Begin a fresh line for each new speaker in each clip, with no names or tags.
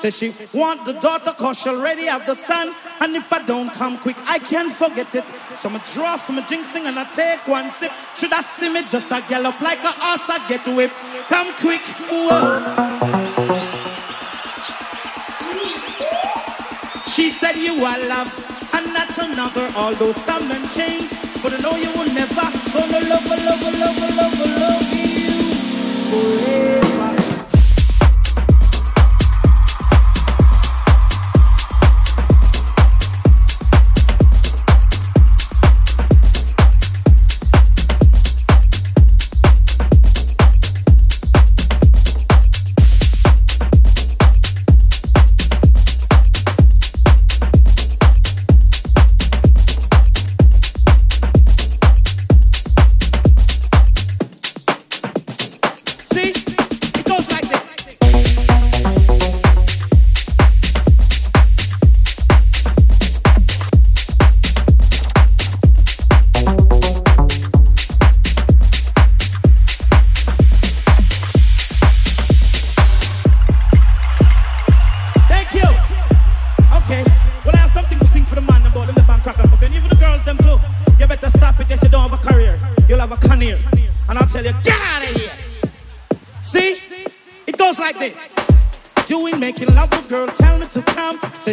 Say she want the daughter cause she already have the son. And if I don't come quick, I can't forget it. So I draw a jinxing and I take one sip. Should I see me just a gallop like a horse I get whipped? Come quick, whoa. She said you are love and that's another. Although some men change, but I know you will never gonna love, love, love, love, love you forever.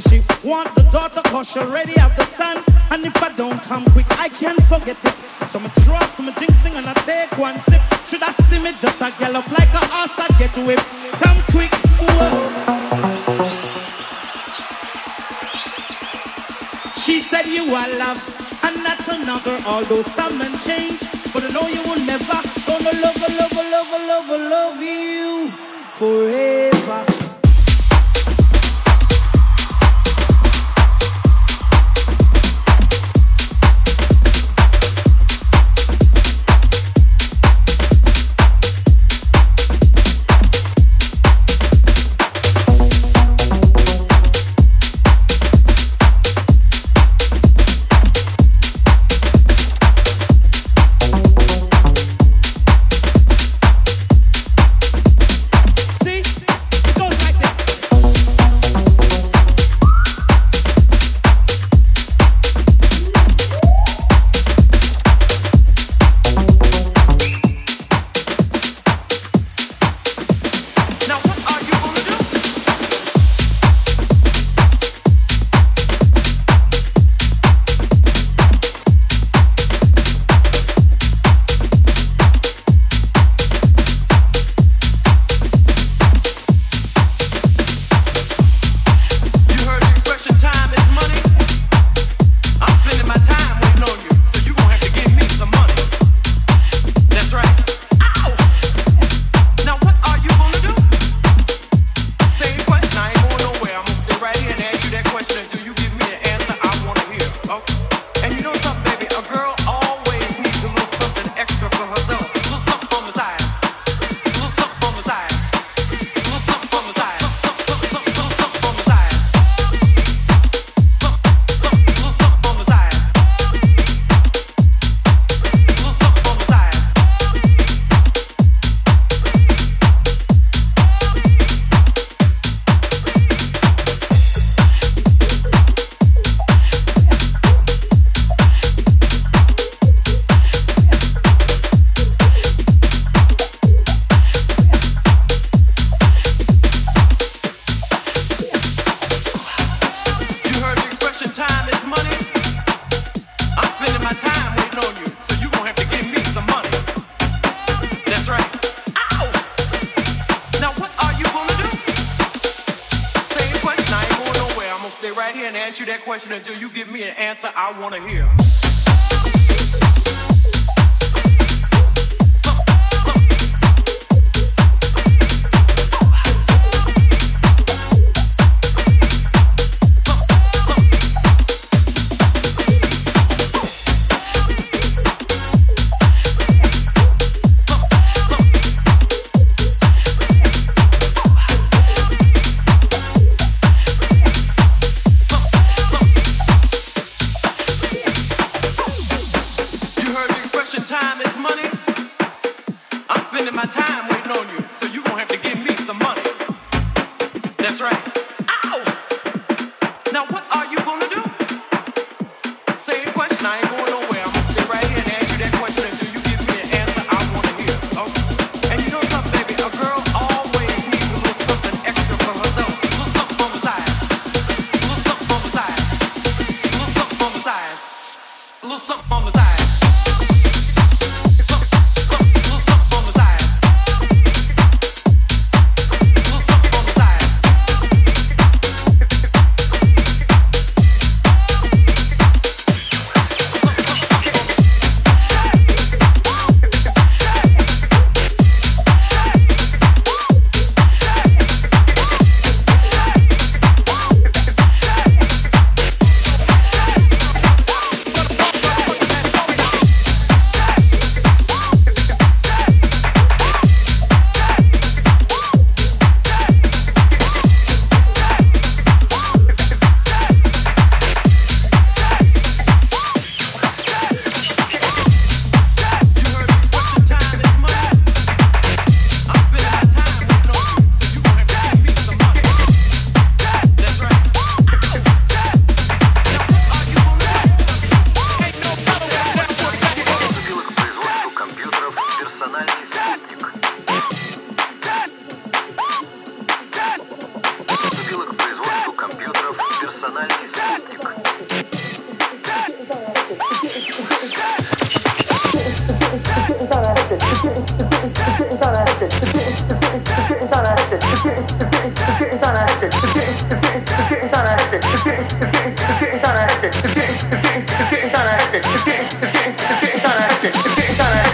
She want the daughter cause she already have the son. And if I don't come quick, I can't forget it. So I draw some jinxing and I take one sip. Should I see me just a gallop like a horse, I get whipped. Come quick, whoa. She said you are love, and that's another. Although some men change, but I know you will never gonna love, love, love, love, love, love you forever.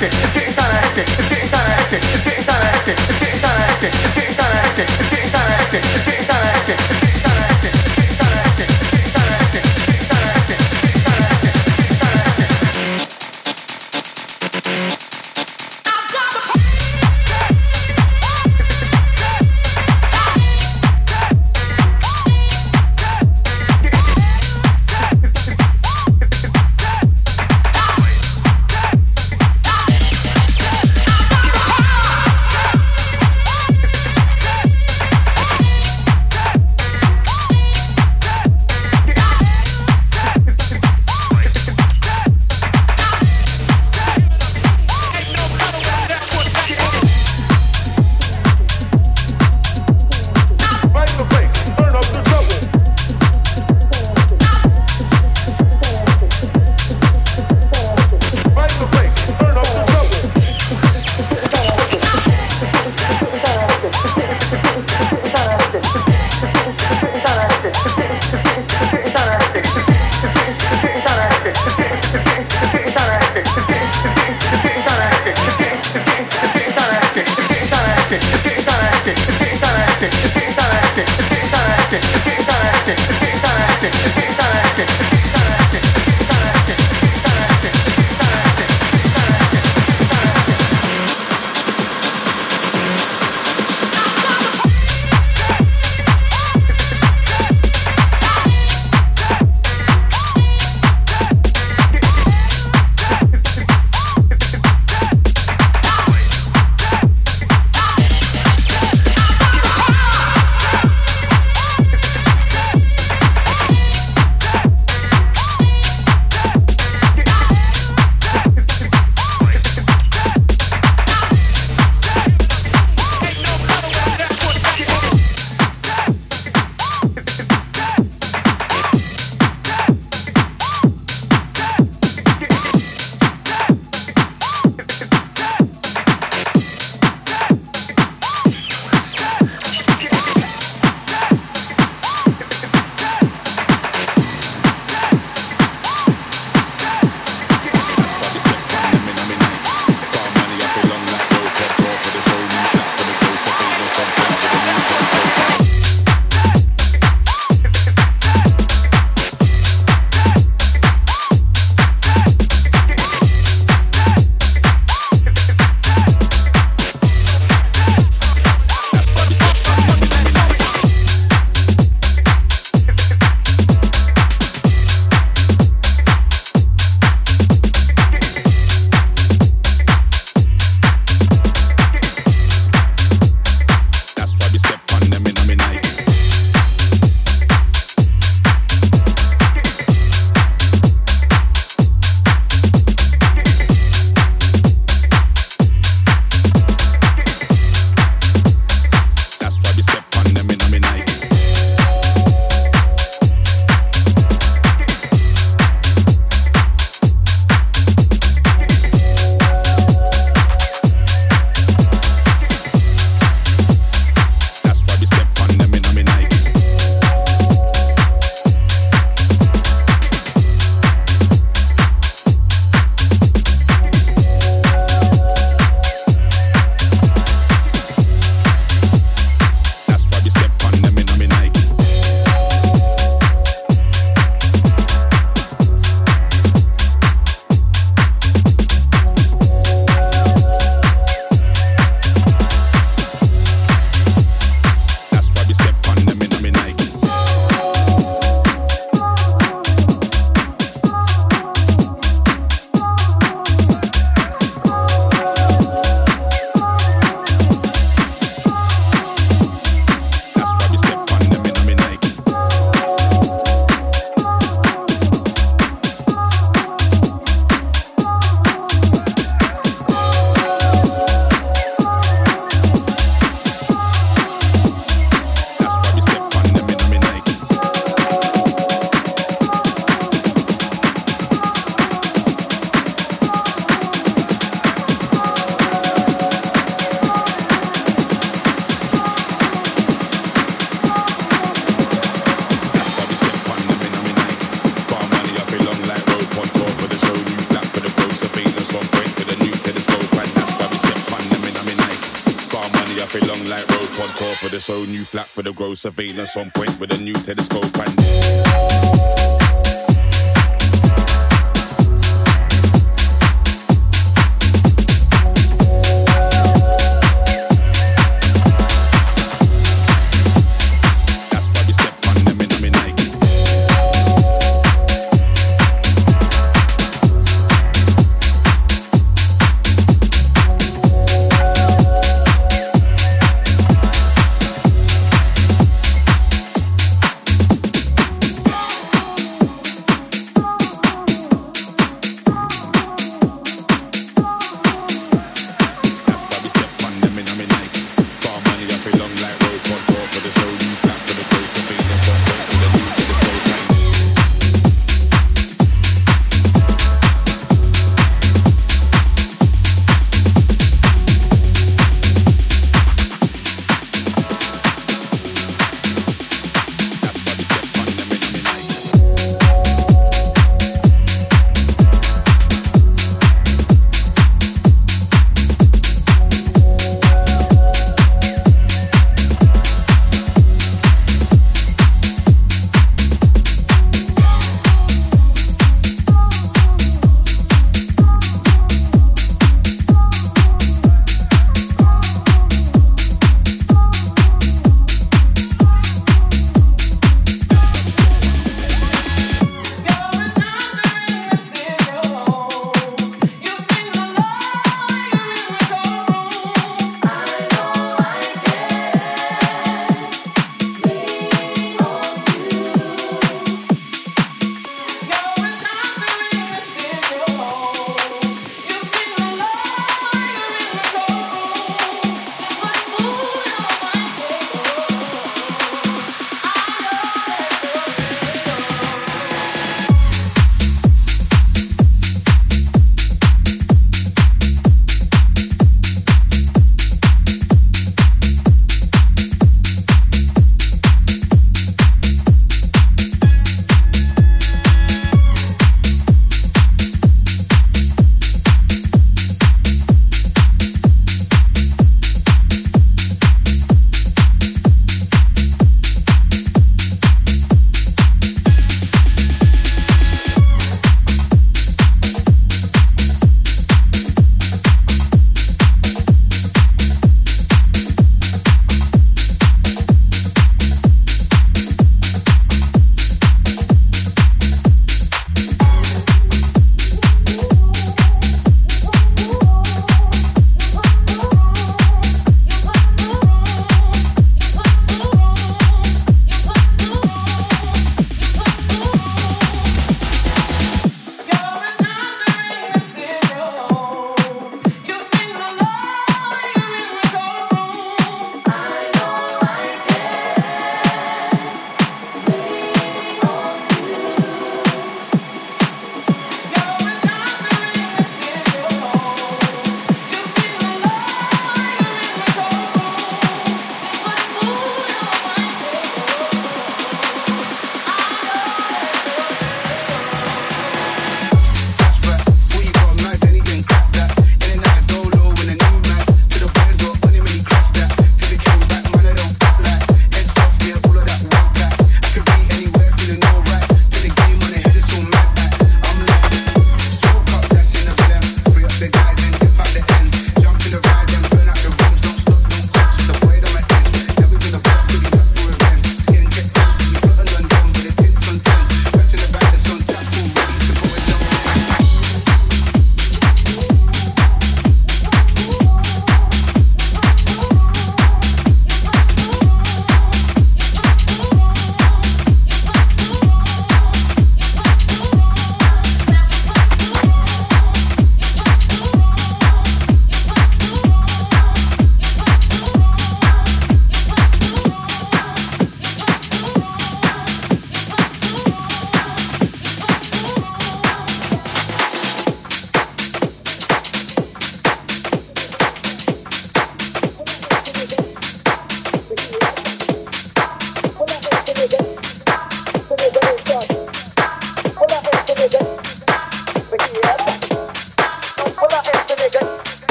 hectic, it's getting kinda hectic, it's getting kinda hectic.
Surveillance on point with a new telescope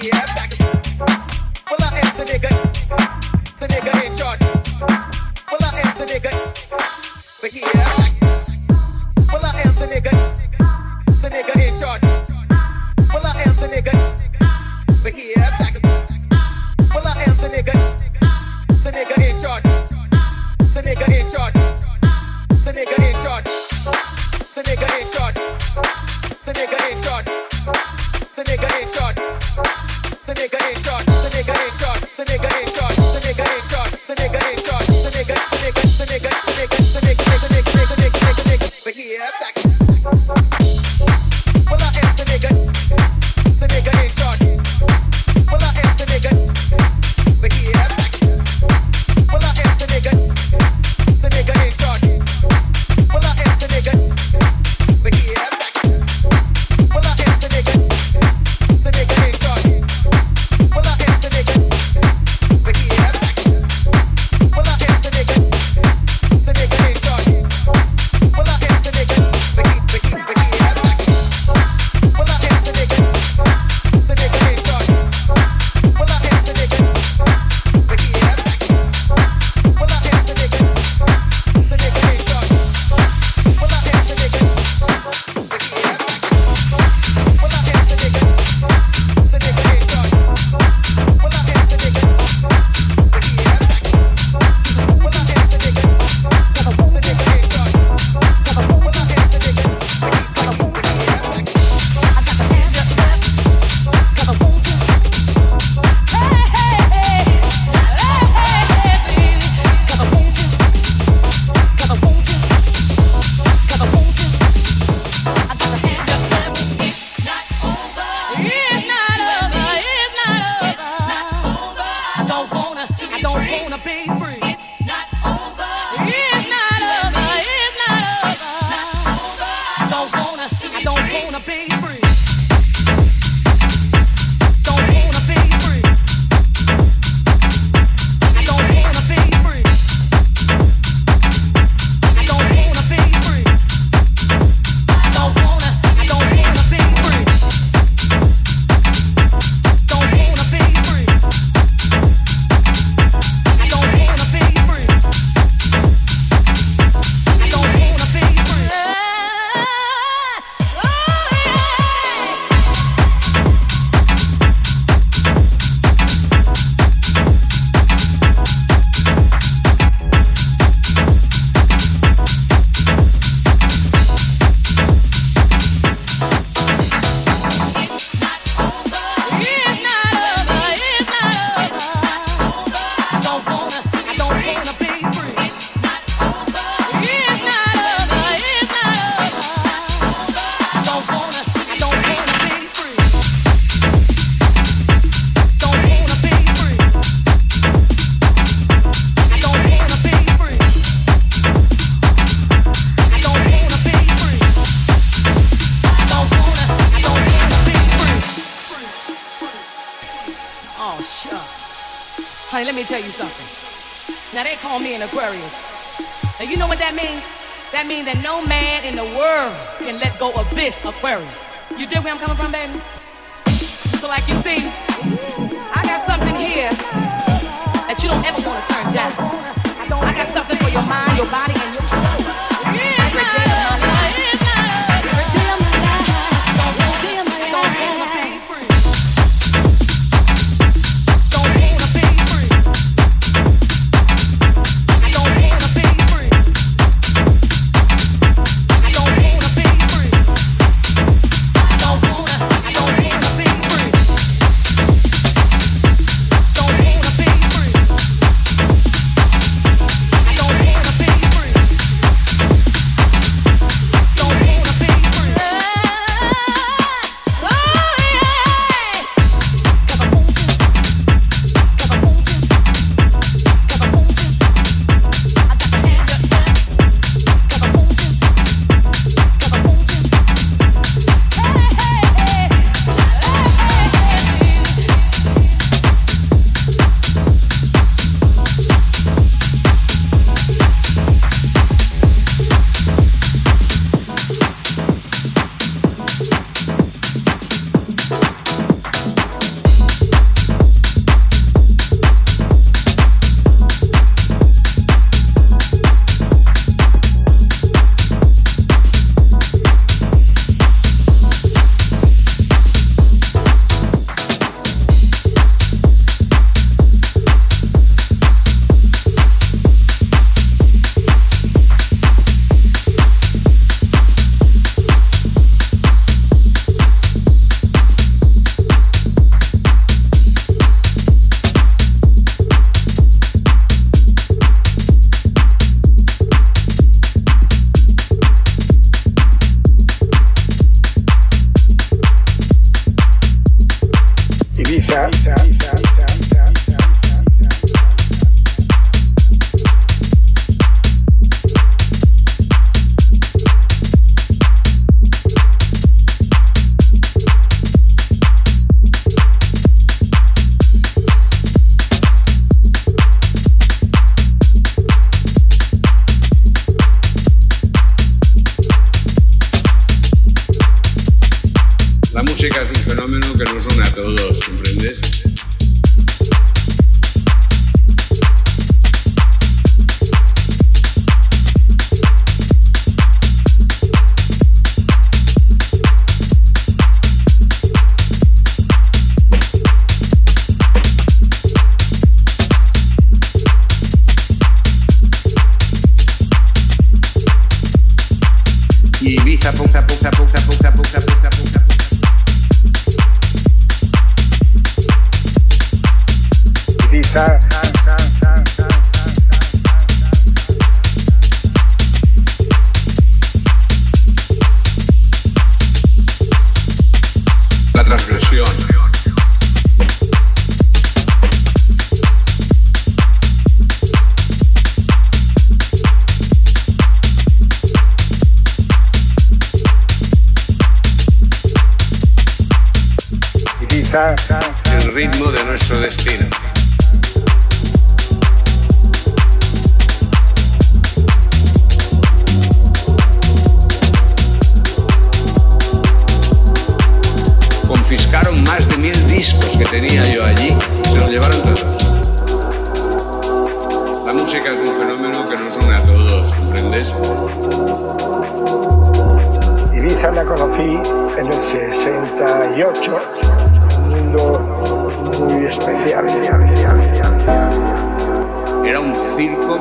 Yeah.
worry and let go of this aquarium. You dig where I'm coming from, baby? So, like you see, I got something here that you don't ever want to turn down. I got something for your mind, your body, and your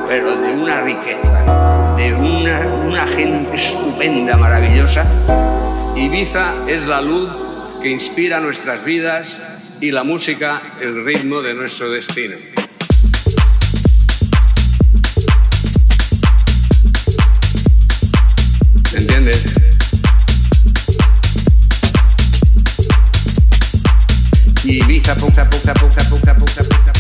pero de una riqueza, de una, una gente estupenda, maravillosa. Ibiza es la luz que inspira nuestras vidas y la música el ritmo de nuestro destino. ¿Entiendes? Ibiza, poca, poca, poca, poca, poca, poca.